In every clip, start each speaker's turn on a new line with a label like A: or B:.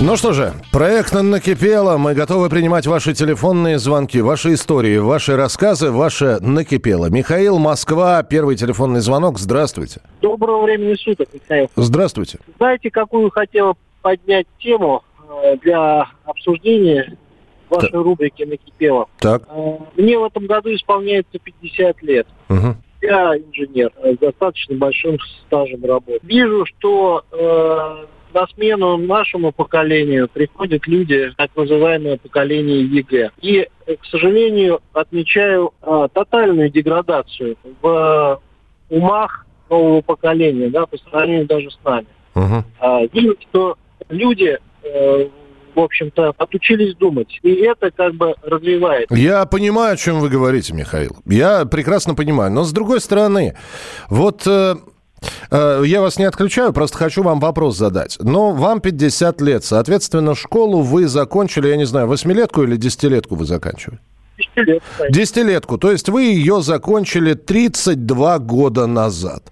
A: Ну что же, проект накипело. Мы готовы принимать ваши телефонные звонки, ваши истории, ваши рассказы, ваше накипело. Михаил, Москва, первый телефонный звонок. Здравствуйте.
B: Доброго времени суток, Михаил.
A: Здравствуйте.
B: Знаете, какую хотела поднять тему э, для обсуждения вашей рубрики «Накипело»?
A: Так.
B: Э, Мне в этом году исполняется 50 лет.
A: Мгм.
B: Я инженер э, с достаточно большим стажем работы. Вижу, что э, на смену нашему поколению приходят люди, так называемое поколение ЕГЭ. И, к сожалению, отмечаю э, тотальную деградацию в умах нового поколения, да, по сравнению даже с нами.
A: Мгм.
B: А, Видно, что люди, э, в общем-то, отучились думать. И это как бы расстраивает.
A: Я понимаю, о чем вы говорите, Михаил. Я прекрасно понимаю. Но с другой стороны, вот э, я вас не отключаю, просто хочу вам вопрос задать. Но вам 50 лет, соответственно, школу вы закончили, я не знаю, восьмилетку или десятилетку вы заканчивали?
B: 10 лет, кстати.
A: Десятилетку. То есть вы ее закончили 32 года назад.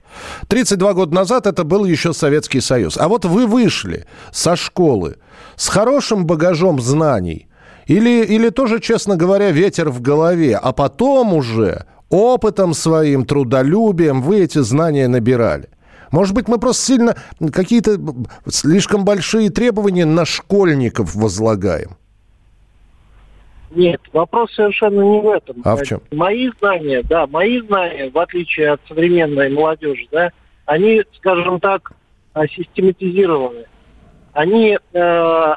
A: 32 года назад это был еще Советский Союз. А вот вы вышли со школы с хорошим багажом знаний. Или, или тоже, честно говоря, ветер в голове. А потом уже опытом своим, трудолюбием вы эти знания набирали. Может быть, мы просто сильно какие-то слишком большие требования на школьников возлагаем.
B: Нет, вопрос совершенно не в этом.
A: А в чем?
B: Мои знания, да, мои знания, в отличие от современной молодежи, да, они, скажем так, а, систематизированы. Они э,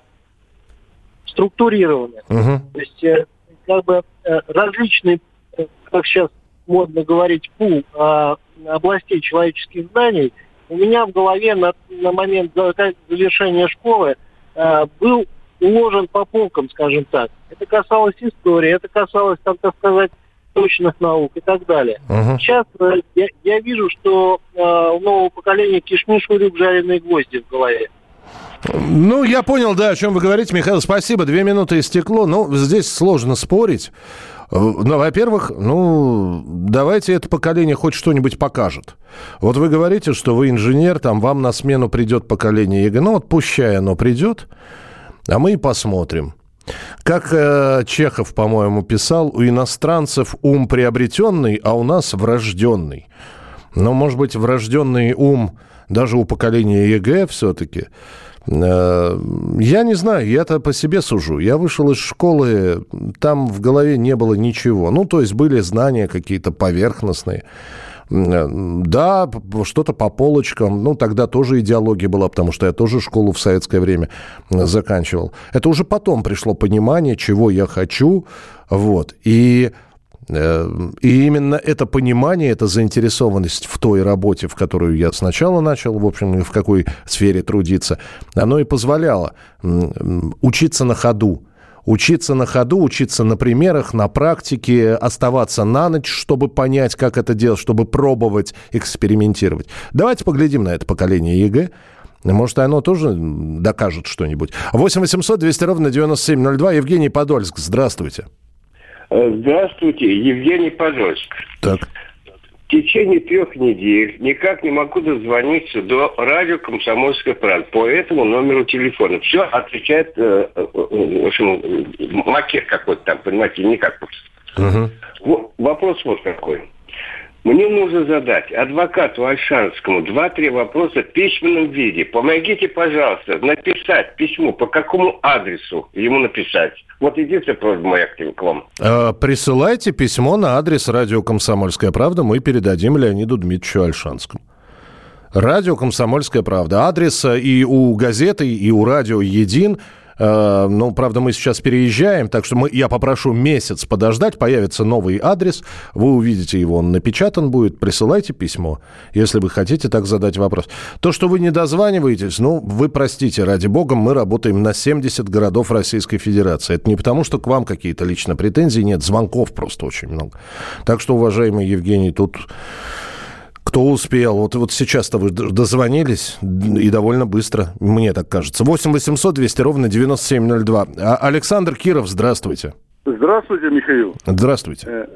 B: структурированы.
A: Мгм.
B: То есть, э, как бы э, различные, э, как сейчас модно говорить, пул э, областей человеческих знаний у меня в голове на, на момент завершения школы э, был уложен по полкам, скажем так. Это касалось истории, это касалось, там, так сказать, точных наук и так далее.
A: Мгм.
B: Сейчас э, я, я вижу, что э, у нового поколения кишмиш урюк жареные гвозди в голове.
A: Ну, я понял, да, о чем вы говорите, Михаил. Спасибо. Две минуты истекло. Ну, здесь сложно спорить. Э, Ну, во-первых, ну, давайте это поколение хоть что-нибудь покажет. Вот вы говорите, что вы инженер, там вам на смену придет поколение ЕГЭ. Ну, вот пущай оно придет, а мы и посмотрим. Как э, Чехов, по-моему, писал, у иностранцев ум приобретенный, а у нас врожденный. Но, может быть, врожденный ум даже у поколения ЕГЭ все-таки. Э, Я не знаю, я-то по себе сужу. Я вышел из школы, там в голове не было ничего. Ну, то есть были знания какие-то поверхностные. Да, что-то по полочкам. Ну, тогда тоже идеология была, потому что я тоже школу в советское время заканчивал. Это уже потом пришло понимание, чего я хочу. Вот. И И именно это понимание, эта заинтересованность в той работе, в которую я сначала начал, в общем, в какой сфере трудиться, оно и позволяло учиться на ходу. Учиться на ходу, учиться на примерах, на практике, оставаться на ночь, чтобы понять, как это делать, чтобы пробовать, экспериментировать. Давайте поглядим на это поколение ЕГЭ. Может, оно тоже докажет что-нибудь. 8 800 200 ровно 9702. Евгений Подольск, здравствуйте.
C: Э, Здравствуйте, Евгений Подольск.
A: Так.
C: В течение трех недель никак не могу дозвониться до радио «Комсомольская правда» по этому номеру телефона. Все отвечает, э, э, в общем, макет какой-то там, понимаете, никак. Во- Вопрос вот какой. Мне нужно задать адвокату Альшанскому два-три вопроса в письменном виде. Помогите, пожалуйста, написать письмо, по какому адресу ему написать. Вот единственная просьба моя к вам.
A: Э, Присылайте письмо на адрес радио «Комсомольская правда». Мы передадим Леониду Дмитриевичу Альшанскому. Радио «Комсомольская правда». Адрес э, и у газеты, и у радио един. Э, ну, правда, мы сейчас переезжаем, так что мы, я попрошу месяц подождать, появится новый адрес, вы увидите его, он напечатан будет, присылайте письмо, если вы хотите так задать вопрос. То, что вы не дозваниваетесь, ну, вы простите, ради бога, мы работаем на 70 городов Российской Федерации. Это не потому, что к вам какие-то лично претензии, нет, звонков просто очень много. Так что, уважаемый Евгений, тут кто успел. Вот, вот сейчас-то вы дозвонились, и довольно быстро, мне так кажется. 8 800 200 ровно 9702. А Александр Киров, здравствуйте.
D: Здравствуйте, Михаил.
A: Здравствуйте.
D: Э,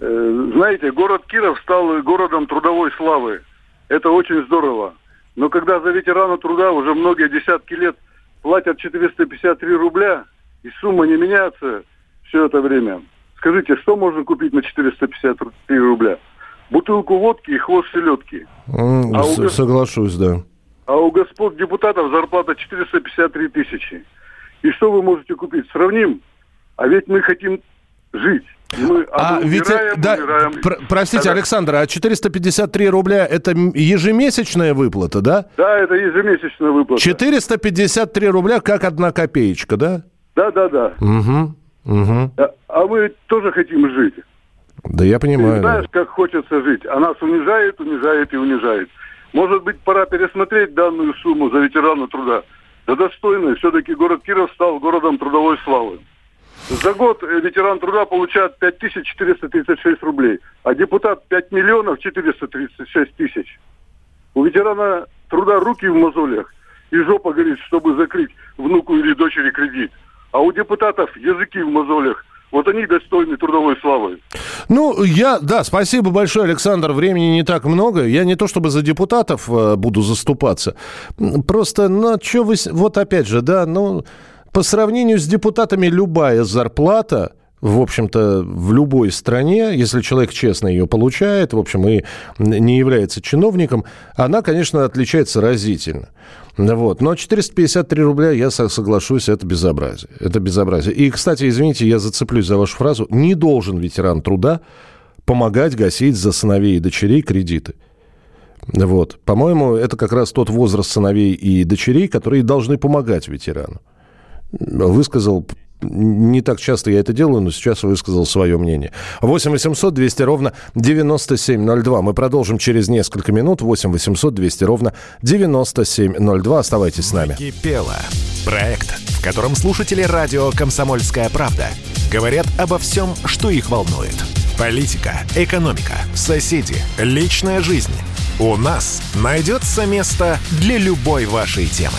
D: э, знаете, город Киров стал городом трудовой славы. Это очень здорово. Но когда за ветерана труда уже многие десятки лет платят 453 рубля, и сумма не меняется все это время, скажите, что можно купить на 453 рубля? Бутылку водки и хвост селедки.
A: Mm, а у, соглашусь, да.
D: А у господ депутатов зарплата 453 тысячи. И что вы можете купить? Сравним. А ведь мы хотим жить. Мы
A: а ведь, да, умираем. Пр- простите, Тогда... Александр, а 453 рубля это ежемесячная выплата, да?
D: Да, это ежемесячная выплата.
A: 453 рубля как одна копеечка, да?
D: Да, да, да.
A: Угу, угу.
D: А, а мы тоже хотим жить.
A: Да я понимаю.
D: Ты знаешь, как хочется жить, а нас унижает, унижает и унижает. Может быть, пора пересмотреть данную сумму за ветерана труда. Да достойно, все-таки город Киров стал городом трудовой славы. За год э, ветеран труда получает 5436 рублей, а депутат 5 миллионов 436 тысяч. У ветерана труда руки в мозолях и жопа горит, чтобы закрыть внуку или дочери кредит. А у депутатов языки в мозолях – вот они достойны трудовой славы.
A: Ну, я, да, спасибо большое, Александр. Времени не так много. Я не то чтобы за депутатов э, буду заступаться. Просто, ну, что вы... Вот опять же, да, ну, по сравнению с депутатами любая зарплата в общем-то, в любой стране, если человек честно ее получает, в общем, и не является чиновником, она, конечно, отличается разительно. Вот. Но 453 рубля, я соглашусь, это безобразие. Это безобразие. И, кстати, извините, я зацеплюсь за вашу фразу. Не должен ветеран труда помогать гасить за сыновей и дочерей кредиты. Вот. По-моему, это как раз тот возраст сыновей и дочерей, которые должны помогать ветерану. Высказал не так часто я это делаю, но сейчас высказал свое мнение. 8 800 200 ровно 9702. Мы продолжим через несколько минут. 8 800 200 ровно 9702. Оставайтесь с нами.
E: Кипело. Проект, в котором слушатели радио «Комсомольская правда» говорят обо всем, что их волнует. Политика, экономика, соседи, личная жизнь. У нас найдется место для любой вашей темы.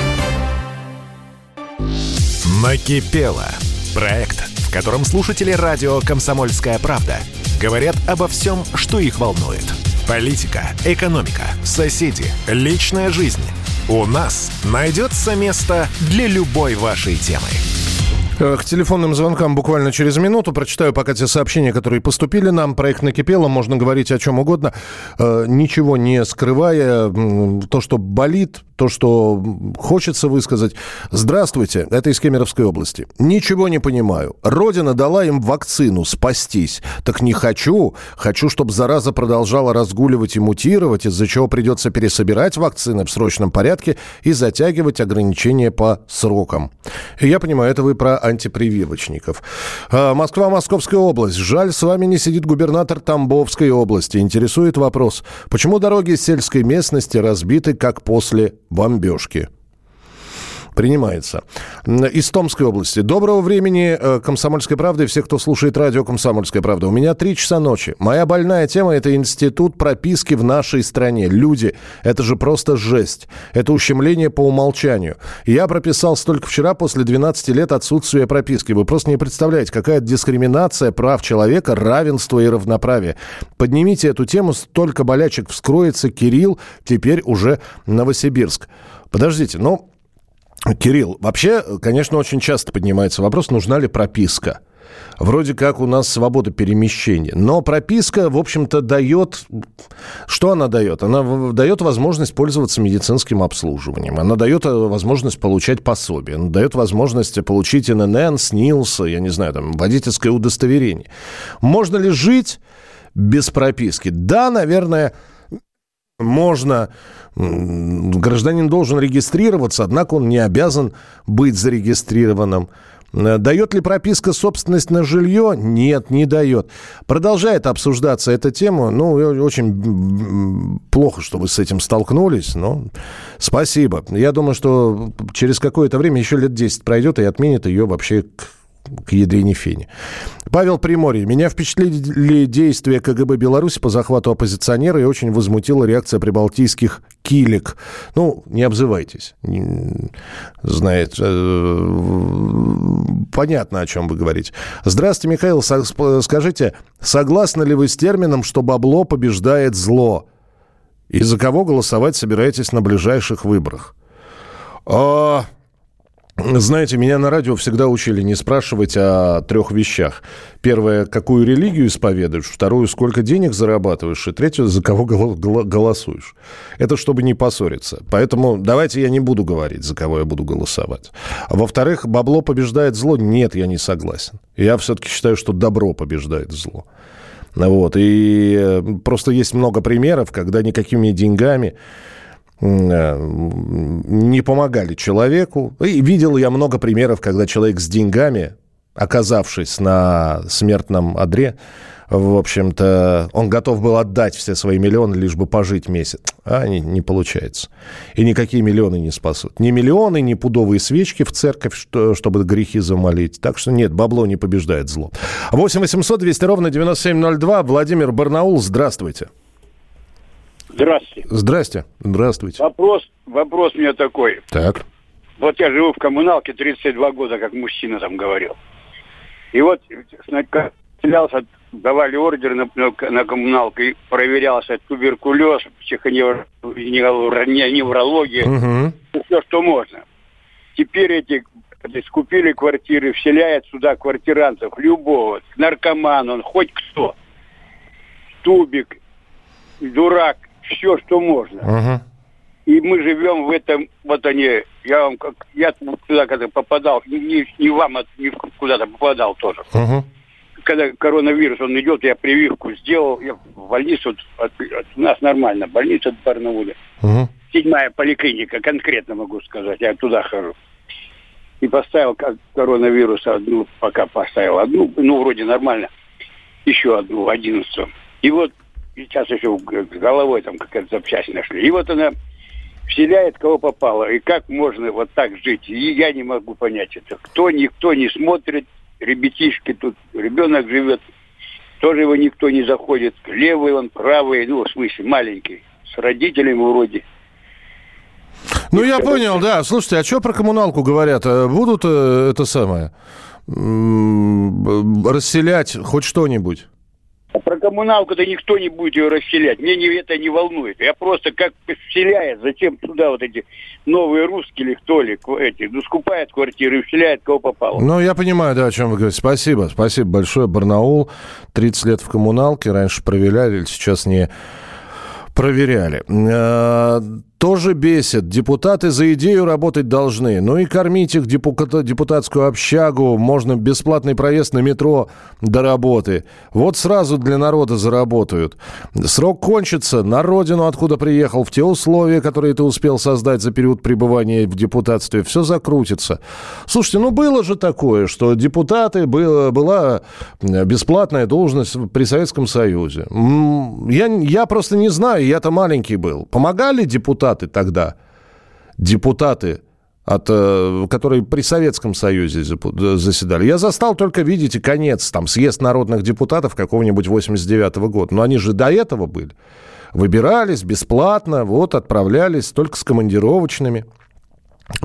E: Накипело. Проект, в котором слушатели радио «Комсомольская правда» говорят обо всем, что их волнует. Политика, экономика, соседи, личная жизнь. У нас найдется место для любой вашей темы.
A: Э, к телефонным звонкам буквально через минуту. Прочитаю пока те сообщения, которые поступили нам. Проект накипело, можно говорить о чем угодно, э, ничего не скрывая. То, что болит, то, что хочется высказать. Здравствуйте, это из Кемеровской области. Ничего не понимаю. Родина дала им вакцину спастись. Так не хочу. Хочу, чтобы зараза продолжала разгуливать и мутировать, из-за чего придется пересобирать вакцины в срочном порядке и затягивать ограничения по срокам. Я понимаю, это вы про антипрививочников. А, Москва, Московская область. Жаль, с вами не сидит губернатор Тамбовской области. Интересует вопрос, почему дороги сельской местности разбиты, как после бомбежки? Принимается. Из Томской области. Доброго времени э, «Комсомольской правды» всех, кто слушает радио «Комсомольская правда». У меня три часа ночи. Моя больная тема – это институт прописки в нашей стране. Люди, это же просто жесть. Это ущемление по умолчанию. Я прописался только вчера после 12 лет отсутствия прописки. Вы просто не представляете, какая дискриминация прав человека, равенство и равноправие. Поднимите эту тему, столько болячек вскроется. Кирилл, теперь уже Новосибирск. Подождите, ну, Кирилл, вообще, конечно, очень часто поднимается вопрос, нужна ли прописка. Вроде как у нас свобода перемещения. Но прописка, в общем-то, дает... Что она дает? Она дает возможность пользоваться медицинским обслуживанием. Она дает э, возможность получать пособие. Она дает возможность получить ННН, СНИЛС, я не знаю, там, водительское удостоверение. Можно ли жить без прописки? Да, наверное, можно, гражданин должен регистрироваться, однако он не обязан быть зарегистрированным. Э, дает ли прописка собственность на жилье? Нет, не дает. Продолжает обсуждаться эта тема. Ну, очень плохо, что вы с этим столкнулись, но спасибо. Я думаю, что через какое-то время, еще лет 10 пройдет и отменит ее вообще к ядрине фени. Павел Приморье. Меня впечатлили действия КГБ Беларуси по захвату оппозиционера и очень возмутила реакция прибалтийских килек. Ну, не обзывайтесь. Знает. Э, понятно, о чем вы говорите. Здравствуйте, Михаил. Скажите, согласны ли вы с термином, что бабло побеждает зло? И за кого голосовать собираетесь на ближайших выборах? А... Знаете, меня на радио всегда учили не спрашивать о трех вещах. Первое, какую религию исповедуешь. Второе, сколько денег зарабатываешь. И третье, за кого голосуешь. Это чтобы не поссориться. Поэтому давайте я не буду говорить, за кого я буду голосовать. Во-вторых, бабло побеждает зло. Нет, я не согласен. Я все-таки считаю, что добро побеждает зло. Вот. И э, просто есть много примеров, когда никакими деньгами не помогали человеку. И видел я много примеров, когда человек с деньгами, оказавшись на смертном одре, в общем-то, он готов был отдать все свои миллионы, лишь бы пожить месяц. А не, не получается. И никакие миллионы не спасут. Ни миллионы, ни пудовые свечки в церковь, что, чтобы грехи замолить. Так что нет, бабло не побеждает зло. 8 800 200 ровно 9702. Владимир Барнаул, здравствуйте.
F: Здравствуйте.
A: Здрасте. Здравствуйте.
F: Вопрос, вопрос у меня такой.
A: Так.
F: Вот я живу в коммуналке 32 года, как мужчина там говорил. И вот селялся, давали ордер на, на, на коммуналку, и проверялся туберкулез, психоневрология, угу. все, что можно. Теперь эти скупили квартиры, вселяют сюда квартирантов, любого, наркоман, он хоть кто. Тубик, дурак, все, что можно.
A: Угу.
F: И мы живем в этом, вот они, я вам, как я туда когда попадал, не, не вам, а не куда-то попадал тоже.
A: Угу.
F: Когда коронавирус, он идет, я прививку сделал, я в больницу, от, от, у нас нормально, больница в Барнауле.
A: Угу.
F: Седьмая поликлиника, конкретно могу сказать, я туда хожу. И поставил коронавирус одну, пока поставил одну, ну, вроде нормально, еще одну, одиннадцатую. И вот сейчас еще головой там какая-то запчасть нашли. И вот она вселяет, кого попало. И как можно вот так жить? И я не могу понять это. Кто, никто не смотрит, ребятишки тут, ребенок живет, тоже его никто не заходит. Левый он, правый, ну, в смысле, маленький, с родителями вроде.
A: Ну, я понял, да. Слушайте, а что про коммуналку говорят? Э, будут э, это самое расселять хоть что-нибудь?
F: А про коммуналку-то никто не будет ее расселять. Мне не, это не волнует. Я просто как вселяет, зачем туда вот эти новые русские или кто ли, эти, ну, скупает квартиры вселяет, кого попало.
A: Ну, я понимаю, да, о чем вы говорите. Спасибо, спасибо большое. Барнаул, 30 лет в коммуналке, раньше проверяли, сейчас не проверяли. Тоже бесит. Депутаты за идею работать должны. Ну и кормить их депутатскую общагу. Можно бесплатный проезд на метро до работы. Вот сразу для народа заработают. Срок кончится. На родину, откуда приехал, в те условия, которые ты успел создать за период пребывания в депутатстве. Все закрутится. Слушайте, ну было же такое, что депутаты, было, была бесплатная должность при Советском Союзе. Я, я просто не знаю, я-то маленький был. Помогали депутаты депутаты тогда, депутаты, от, э, которые при Советском Союзе заседали. Я застал только, видите, конец, там, съезд народных депутатов какого-нибудь 89 -го года. Но они же до этого были. Выбирались бесплатно, вот, отправлялись только с командировочными.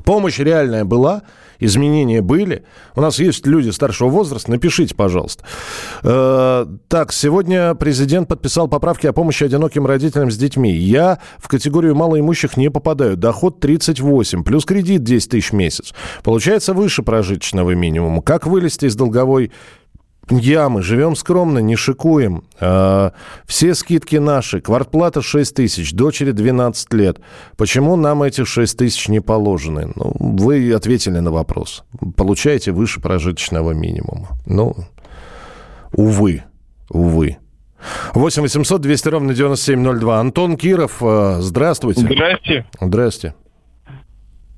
A: Помощь реальная была, изменения были. У нас есть люди старшего возраста, напишите, пожалуйста. Э, так, сегодня президент подписал поправки о помощи одиноким родителям с детьми. Я в категорию малоимущих не попадаю. Доход 38, плюс кредит 10 тысяч в месяц. Получается выше прожиточного минимума. Как вылезти из долговой ямы, живем скромно, не шикуем. А, все скидки наши. Квартплата 6 тысяч, дочери 12 лет. Почему нам эти 6 тысяч не положены? Ну, вы ответили на вопрос. Получаете выше прожиточного минимума. Ну, увы, увы. 8 800 200 ровно 9702. Антон Киров, а, здравствуйте.
G: Здрасте.
A: Здрасте.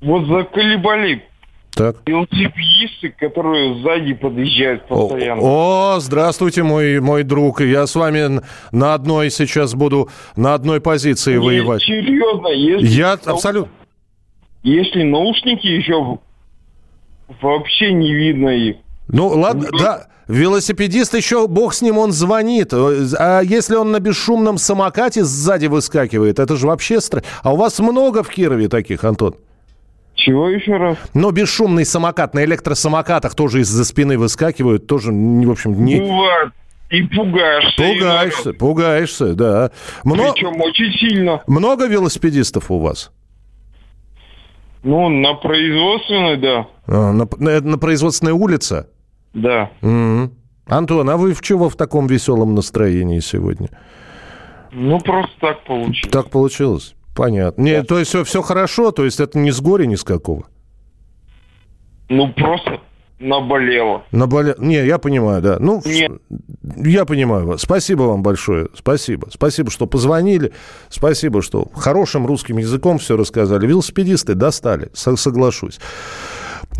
G: Вот заколебали
A: так.
G: велосипедисты, которые сзади подъезжают постоянно.
A: О, о, здравствуйте, мой, мой друг. Я с вами на одной сейчас буду, на одной позиции
G: Нет,
A: воевать.
G: серьезно. Если
A: Я
G: нау-
A: абсолютно...
G: Если наушники еще вообще не видно их.
A: Ну, ладно, да, велосипедист еще, бог с ним, он звонит. А если он на бесшумном самокате сзади выскакивает, это же вообще страшно. А у вас много в Кирове таких, Антон?
G: Чего еще раз?
A: Но бесшумный самокат на электросамокатах тоже из-за спины выскакивают, тоже, в общем, не...
G: Бывает. И пугаешься.
A: Пугаешься, пугаешься, да. Мно-
G: Причем очень сильно.
A: Много велосипедистов у вас?
G: Ну, на производственной, да.
A: А, на, на- на производственной улице?
G: Да.
A: Мгм. Антон, а вы в чего в таком веселом настроении сегодня?
G: Ну, просто так получилось.
A: Так получилось. Понятно. Не, то есть все, хорошо, то есть это не с горя, ни с какого.
G: Ну, просто наболело.
A: Наболе... Не, я понимаю, да. Ну,
G: Нет.
A: я понимаю вас. Спасибо вам большое. Спасибо. Спасибо, что позвонили. Спасибо, что хорошим русским языком все рассказали. Велосипедисты достали, со- соглашусь.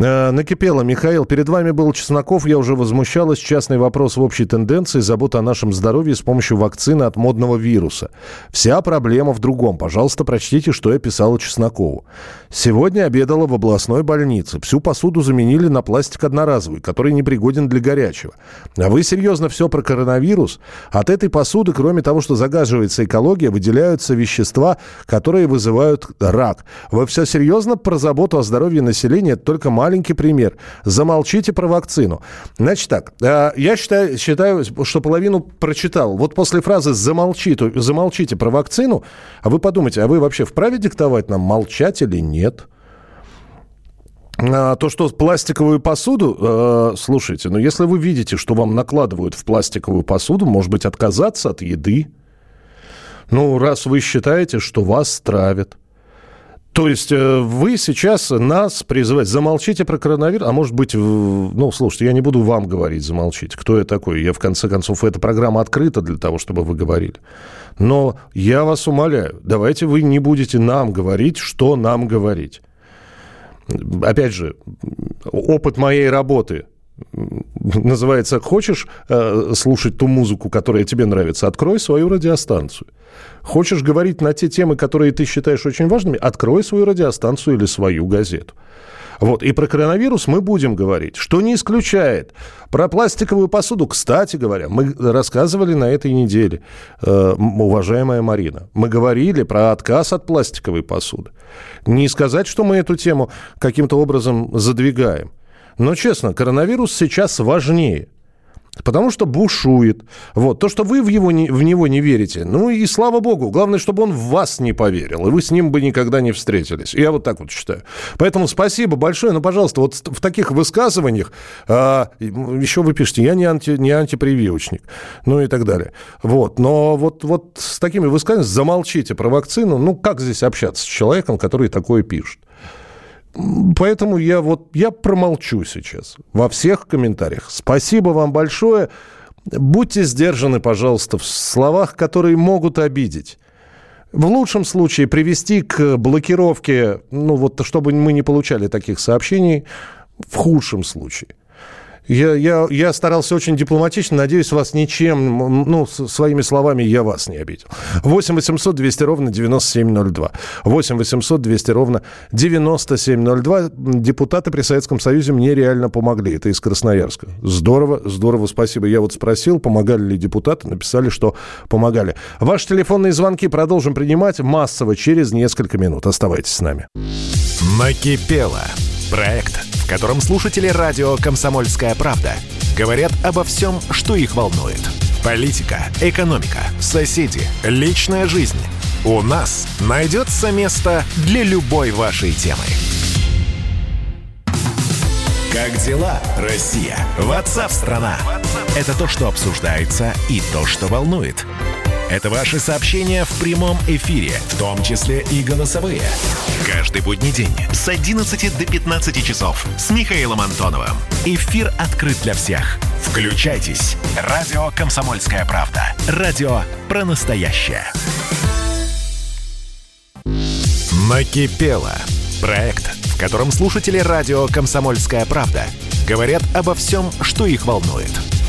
A: Э, Накипело, Михаил, перед вами был Чесноков, я уже возмущалась. Частный вопрос в общей тенденции, забота о нашем здоровье с помощью вакцины от модного вируса. Вся проблема в другом. Пожалуйста, прочтите, что я писала Чеснокову. Сегодня обедала в областной больнице. Всю посуду заменили на пластик одноразовый, который непригоден для горячего. А вы серьезно все про коронавирус? От этой посуды, кроме того, что загаживается экология, выделяются вещества, которые вызывают рак. Вы все серьезно про заботу о здоровье населения? Это только маленький пример. Замолчите про вакцину. Значит так, э, я считаю, считаю, что половину прочитал. Вот после фразы «замолчите, замолчите про вакцину», а вы подумайте, а вы вообще вправе диктовать нам, молчать или нет? А, то, что пластиковую посуду, э, слушайте, ну если вы видите, что вам накладывают в пластиковую посуду, может быть, отказаться от еды. Ну, раз вы считаете, что вас травят. То есть э, вы сейчас нас призываете, замолчите про коронавирус, а может быть, ну, слушайте, я не буду вам говорить, замолчите. Кто я такой? Я, в конце концов, эта программа открыта для того, чтобы вы говорили. Но я вас умоляю, давайте вы не будете нам говорить, что нам говорить. Опять же, опыт моей работы называется «Хочешь э, слушать ту музыку, которая тебе нравится? Открой свою радиостанцию». Хочешь говорить на те темы, которые ты считаешь очень важными? Открой свою радиостанцию или свою газету. Вот. И про коронавирус мы будем говорить, что не исключает. Про пластиковую посуду, кстати говоря, мы рассказывали на этой неделе, э, уважаемая Марина. Мы говорили про отказ от пластиковой посуды. Не сказать, что мы эту тему каким-то образом задвигаем. Но, честно, коронавирус сейчас важнее. Потому что бушует. Вот. То, что вы в, его не, в него не верите, ну и слава богу. Главное, чтобы он в вас не поверил, и вы с ним бы никогда не встретились. Я вот так вот считаю. Поэтому спасибо большое. Но, пожалуйста, вот в таких высказываниях а, еще вы пишете, я не, анти, не антипрививочник, ну и так далее. Вот. Но вот, вот с такими высказываниями замолчите про вакцину. Ну, как здесь общаться с человеком, который такое пишет? Поэтому я вот я промолчу сейчас во всех комментариях. Спасибо вам большое. Будьте сдержаны, пожалуйста, в словах, которые могут обидеть. В лучшем случае привести к блокировке, ну вот, чтобы мы не получали таких сообщений, в худшем случае. Я, я, я старался очень дипломатично. Надеюсь, вас ничем, ну, своими словами я вас не обидел. 8 800 200 ровно 9702. 8 800 200 ровно 9702. Депутаты при Советском Союзе мне реально помогли. Это из Красноярска. Здорово, здорово, спасибо. Я вот спросил, помогали ли депутаты. Написали, что помогали. Ваши телефонные звонки продолжим принимать массово через несколько минут. Оставайтесь с нами.
E: Накипело. Проект котором слушатели радио «Комсомольская правда» говорят обо всем, что их волнует. Политика, экономика, соседи, личная жизнь. У нас найдется место для любой вашей темы. Как дела, Россия? Ватсап-страна! Это то, что обсуждается и то, что волнует. Это ваши сообщения в прямом эфире, в том числе и голосовые. Каждый будний день с 11 до 15 часов с Михаилом Антоновым. Эфир открыт для всех. Включайтесь. Радио «Комсомольская правда». Радио про настоящее. Накипело. Проект, в котором слушатели радио «Комсомольская правда» говорят обо всем, что их волнует –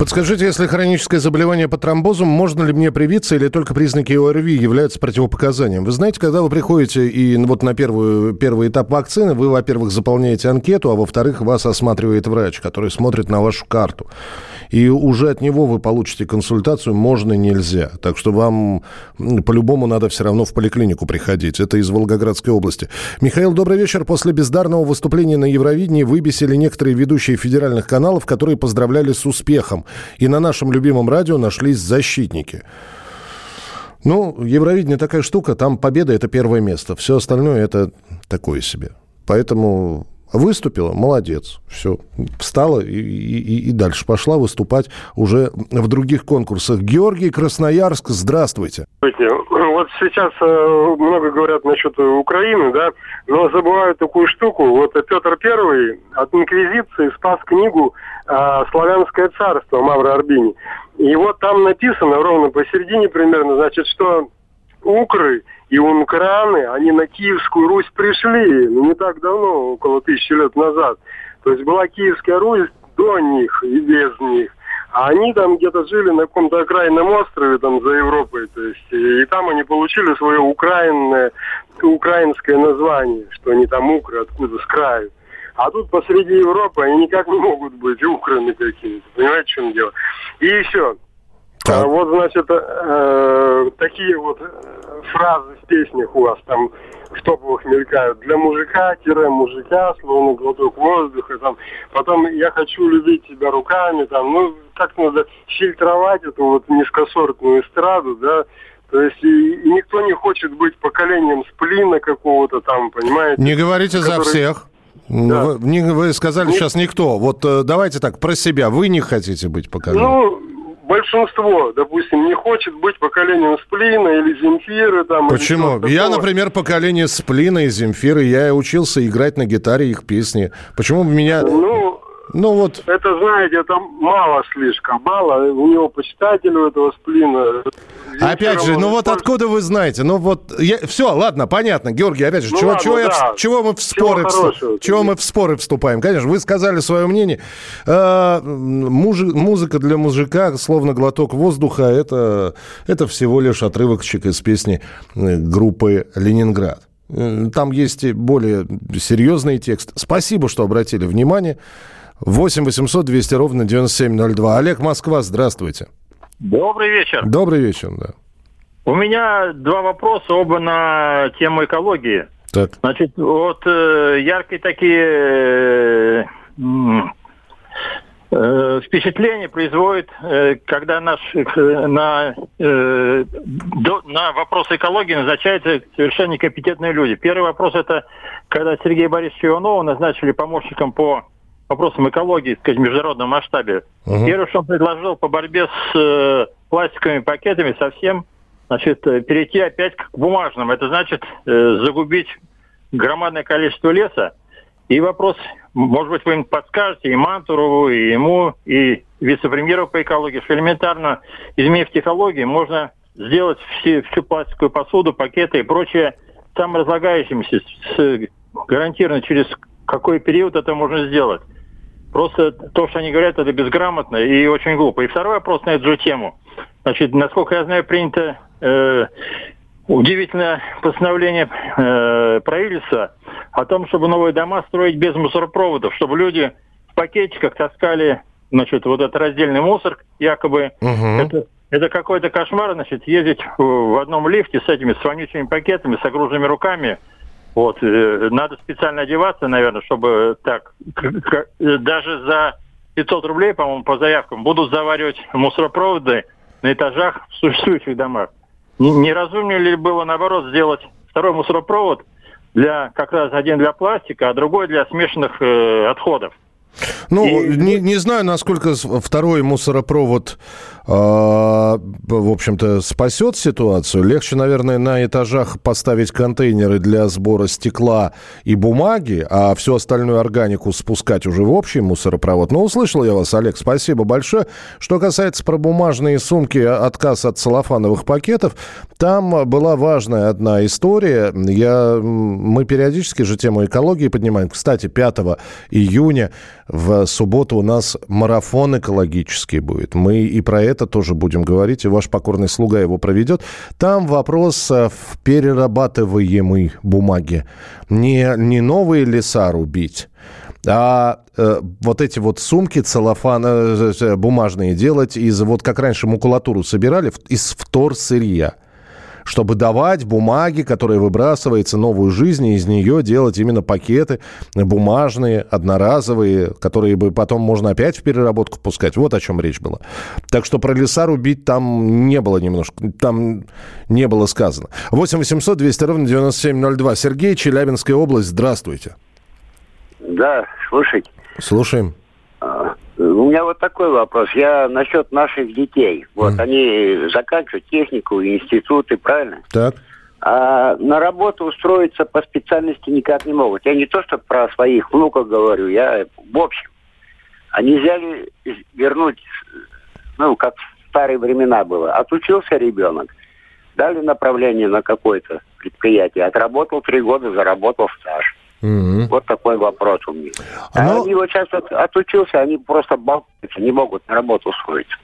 A: Подскажите, если хроническое заболевание по тромбозу, можно ли мне привиться или только признаки ОРВИ являются противопоказанием? Вы знаете, когда вы приходите и вот на первую, первый этап вакцины, вы, во-первых, заполняете анкету, а во-вторых, вас осматривает врач, который смотрит на вашу карту и уже от него вы получите консультацию можно, нельзя. Так что вам по-любому надо все равно в поликлинику приходить. Это из Волгоградской области. Михаил, добрый вечер. После бездарного выступления на Евровидении выбесили некоторые ведущие федеральных каналов, которые поздравляли с успехом. И на нашем любимом радио нашлись защитники. Ну, Евровидение такая штука, там победа – это первое место. Все остальное – это такое себе. Поэтому Выступила, молодец, все, встала и, и, и дальше пошла выступать уже в других конкурсах. Георгий Красноярск, здравствуйте.
H: Вот сейчас э, много говорят насчет Украины, да, но забывают такую штуку. Вот Петр Первый от Инквизиции спас книгу э, «Славянское царство» Мавра Арбини. И вот там написано ровно посередине примерно, значит, что укры и ункраны, они на Киевскую Русь пришли ну, не так давно, около тысячи лет назад. То есть была Киевская Русь до них и без них. А они там где-то жили на каком-то окраинном острове там за Европой. То есть, и, там они получили свое украинное, украинское название, что они там укры, откуда с краю. А тут посреди Европы они никак не могут быть украми какими-то. Понимаете, в чем дело? И еще. А вот, значит, э, такие вот э, фразы в песнях у вас там в топовых мелькают. Для мужика, тире мужика, словно глоток воздуха. Там. Потом я хочу любить тебя руками. Там. Ну, как надо фильтровать эту вот низкосортную эстраду, да, то есть и, и никто не хочет быть поколением сплина какого-то там, понимаете?
A: Не говорите который... за всех. Да. Вы, вы сказали не... сейчас никто. Вот э, давайте так, про себя. Вы не хотите быть поколением?
H: Ну, большинство, допустим, не хочет быть поколением Сплина или Земфиры. Там,
A: Почему? Или я, например, поколение Сплина и Земфиры. Я учился играть на гитаре их песни. Почему меня...
H: Ну, ну вот. Это, знаете, это мало слишком, мало. У него почитателей у этого сплина.
A: Опять же, ну вот откуда вы знаете? Ну вот, я, все, ладно, понятно, Георгий, опять же, ну, чего, ладно, чего, да. я, чего мы в споры, чего, чего мы в споры вступаем? Конечно, вы сказали свое мнение. Э, муж, музыка для мужика, словно глоток воздуха, это, это всего лишь отрывочек из песни э, группы «Ленинград». Э, там есть более серьезный текст. Спасибо, что обратили внимание. 8 800 200 ровно 9702. Олег Москва, здравствуйте.
I: Добрый вечер.
A: Добрый вечер, да.
I: У меня два вопроса, оба на тему экологии.
A: Так.
I: Значит, вот э, яркие такие э, э, впечатления производит, э, когда наш, э, на, э, до, на вопросы экологии назначаются совершенно некомпетентные люди. Первый вопрос это, когда Сергея Борисовича Иванова назначили помощником по вопросам экологии, скажем, в международном масштабе. Угу. Первое, что он предложил по борьбе с э, пластиковыми пакетами, совсем, значит, э, перейти опять к бумажным. Это значит э, загубить громадное количество леса. И вопрос, может быть, вы им подскажете и Мантурову, и ему, и вице-премьеру по экологии, что элементарно, изменив технологии, можно сделать все, всю пластиковую посуду, пакеты и прочее саморазлагающимся, с, гарантированно через какой период это можно сделать. Просто то, что они говорят, это безграмотно и очень глупо. И второй вопрос на эту же тему. Значит, насколько я знаю, принято э, удивительное постановление э, правительства о том, чтобы новые дома строить без мусоропроводов, чтобы люди в пакетиках таскали, значит, вот этот раздельный мусор, якобы
A: Угу.
I: это, это какой-то кошмар, значит, ездить в, одном лифте с этими с вонючими пакетами, с огруженными руками. Вот, э, надо специально одеваться, наверное, чтобы так, э, даже за 500 рублей, по-моему, по заявкам, будут заваривать мусоропроводы на этажах в существующих домах. Не разумнее ли было, наоборот, сделать второй мусоропровод для как раз один для пластика, а другой для смешанных э, отходов?
A: Ну, не, не знаю, насколько второй мусоропровод, э, в общем-то, спасет ситуацию. Легче, наверное, на этажах поставить контейнеры для сбора стекла и бумаги, а всю остальную органику спускать уже в общий мусоропровод. Ну, услышал я вас, Олег, спасибо большое. Что касается про бумажные сумки, отказ от целлофановых пакетов, там была важная одна история. Я, мы периодически же тему экологии поднимаем. Кстати, 5 июня в субботу у нас марафон экологический будет. Мы и про это тоже будем говорить, и ваш покорный слуга его проведет. Там вопрос э, в перерабатываемой бумаге. Не, не новые леса рубить, а э, вот эти вот сумки целлофан э, э, бумажные делать из вот как раньше макулатуру собирали из вторсырья чтобы давать бумаге, которая выбрасывается, новую жизнь, и из нее делать именно пакеты бумажные, одноразовые, которые бы потом можно опять в переработку пускать. Вот о чем речь была. Так что про леса рубить там не было немножко, там не было сказано. 8 800 200 ровно 9702. Сергей, Челябинская область, здравствуйте.
J: Да, слушайте,
A: Слушаем.
J: У меня вот такой вопрос. Я насчет наших детей. Вот они заканчивают технику, институты, правильно?
A: Так.
J: А на работу устроиться по специальности никак не могут. Я не то, что про своих внуков говорю, я в общем. А нельзя ли вернуть, ну, как в старые времена было. Отучился ребенок, дали направление на какое-то предприятие, отработал три года, заработал стаж. Вот такой вопрос у меня. А они вот сейчас от- отучился, они просто болтаются, не могут на работу устроиться.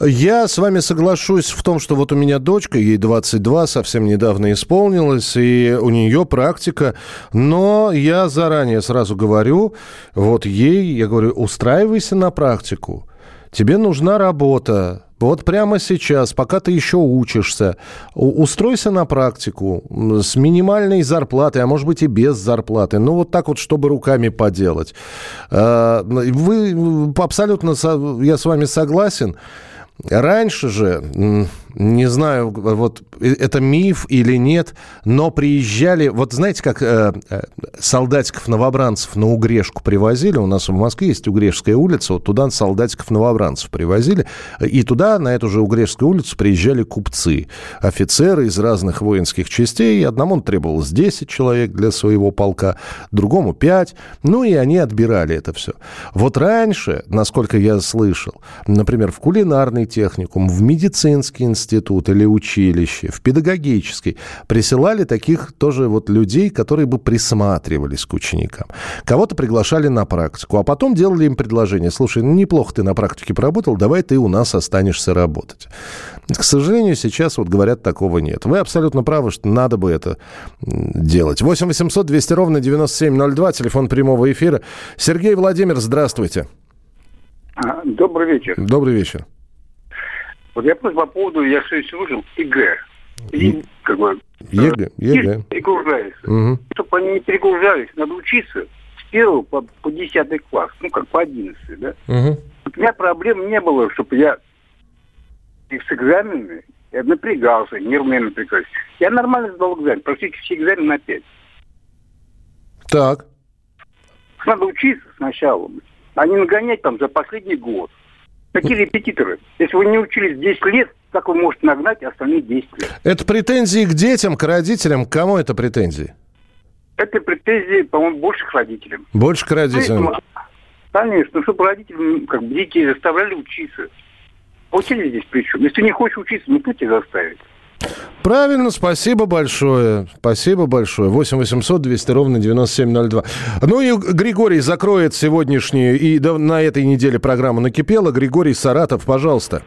A: Я с вами соглашусь в том, что вот у меня дочка, ей 22, совсем недавно исполнилось, и у нее практика, но я заранее сразу говорю, вот ей, я говорю, устраивайся на практику, тебе нужна работа, вот прямо сейчас, пока ты еще учишься, устройся на практику с минимальной зарплатой, а может быть и без зарплаты. Ну, вот так вот, чтобы руками поделать. Э, Вы абсолютно, со- я с вами согласен. Раньше же, не знаю, вот это миф или нет, но приезжали, вот знаете, как э, э, солдатиков-новобранцев на Угрешку привозили, у нас в Москве есть Угрешская улица, вот туда солдатиков-новобранцев привозили, и туда, на эту же Угрешскую улицу, приезжали купцы, офицеры из разных воинских частей, одному требовалось 10 человек для своего полка, другому 5, ну и они отбирали это все. Вот раньше, насколько я слышал, например, в кулинарный техникум, в медицинский институт или училище, в педагогический, присылали таких тоже вот людей, которые бы присматривались к ученикам. Кого-то приглашали на практику, а потом делали им предложение. Слушай, ну неплохо ты на практике поработал, давай ты у нас останешься работать. К сожалению, сейчас вот говорят, такого нет. Вы абсолютно правы, что надо бы это делать. 8 800 200 ровно 9702, телефон прямого эфира. Сергей Владимир, здравствуйте.
K: А, Добрый вечер.
A: Добрый вечер.
K: Вот я просто по поводу, я все слушал, ЕГЭ. И, как бы,
A: ЕГЭ, ЕГЭ.
K: перегружаются.
A: Мгм.
K: Чтобы они не перегружались, надо учиться с первого по, по 10 класс, ну, как по 11, да. Вот у меня проблем не было, чтобы я и с экзаменами я напрягался, нервно напрягался. Я нормально сдал экзамен, практически все экзамены на 5.
A: Так.
K: Надо учиться сначала, а не нагонять там за последний год. Какие репетиторы? Если вы не учились 10 лет, как вы можете нагнать остальные 10 лет?
A: Это претензии к детям, к родителям. К кому это претензии?
K: Это претензии, по-моему, больше к родителям.
A: Больше к родителям.
K: Поэтому, Конечно, чтобы родители как бы детей заставляли учиться. А Учили здесь при чем? Если не хочешь учиться, ну кто тебя заставит?
A: Правильно, спасибо большое. Спасибо большое. 8 800 200 ровно 9702. Ну и Григорий закроет сегодняшнюю и на этой неделе программу «Накипело». Григорий Саратов, пожалуйста.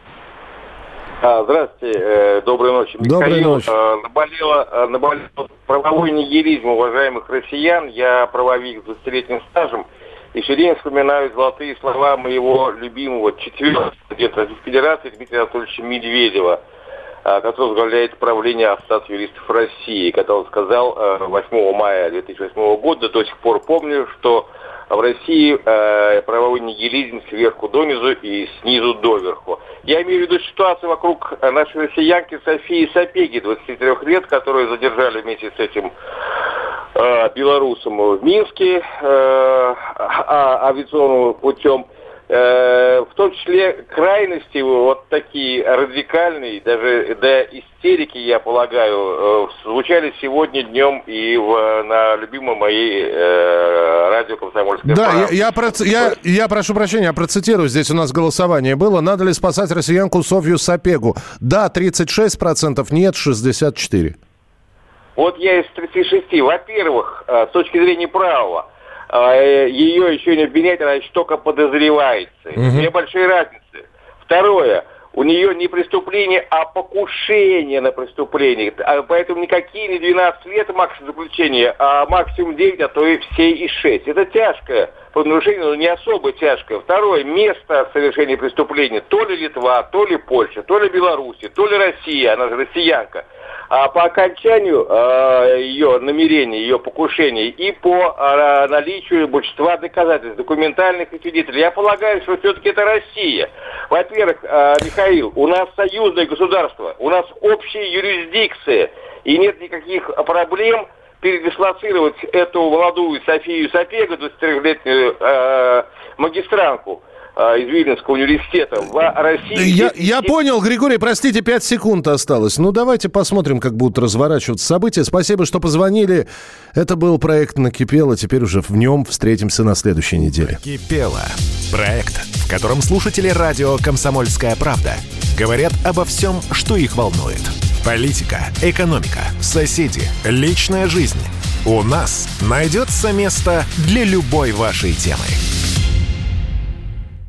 L: А, здравствуйте, э, доброй ночи.
A: Доброй
L: Михаил,
A: ночи.
L: Э, наболело, э, наболело правовой нигилизм уважаемых россиян. Я правовик с 20-летним стажем. И все время вспоминаю золотые слова моего любимого четвертого где-то Федерации Дмитрия Анатольевича Медведева, который возглавляет правление Ассоциации юристов России, когда он сказал э, 8 мая 2008 года, до сих пор помню, что в России э, правовой нигилизм сверху донизу и снизу доверху. Я имею в виду ситуацию вокруг э, нашей россиянки Софии Сапеги, 23 лет, которую задержали вместе с этим э, белорусом в Минске э, а, авиационным путем. Э, в том числе крайности вот такие радикальные, даже до истерики, я полагаю, э, звучали сегодня днем и в, на любимом моей э, радио «Комсомольская
A: Да,
L: правда».
A: я, я, проц- я, я прошу прощения, я процитирую, здесь у нас голосование было. Надо ли спасать россиянку Софью Сапегу? Да, 36%, нет, 64%.
L: Вот я из 36. Во-первых, э, с точки зрения права, ее еще не обвинять, она еще только подозревается. Две большие разницы. Второе, у нее не преступление, а покушение на преступление. А Поэтому никакие не 12 лет максимум заключения, а максимум 9, а то и все и 6. Это тяжкое правонарушение, но не особо тяжкое. Второе, место совершения преступления. То ли Литва, то ли Польша, то ли Беларусь, то ли Россия, она же россиянка. А по окончанию э, ее намерения, ее покушения и по э, наличию большинства доказательств, документальных и свидетелей, я полагаю, что все-таки это Россия. Во-первых, э, Михаил, у нас союзное государство, у нас общая юрисдикция, и нет никаких проблем передислоцировать эту молодую Софию Сапегу, 23-летнюю э, магистранку из Вильнюсского университета в России.
A: Я, я понял, Григорий, простите, 5 секунд осталось. Ну, давайте посмотрим, как будут разворачиваться события. Спасибо, что позвонили. Это был проект «Накипело». Теперь уже в нем встретимся на следующей неделе.
E: Накипело. Проект, в котором слушатели радио «Комсомольская правда» говорят обо всем, что их волнует. Политика, экономика, соседи, личная жизнь. У нас найдется место для любой вашей темы.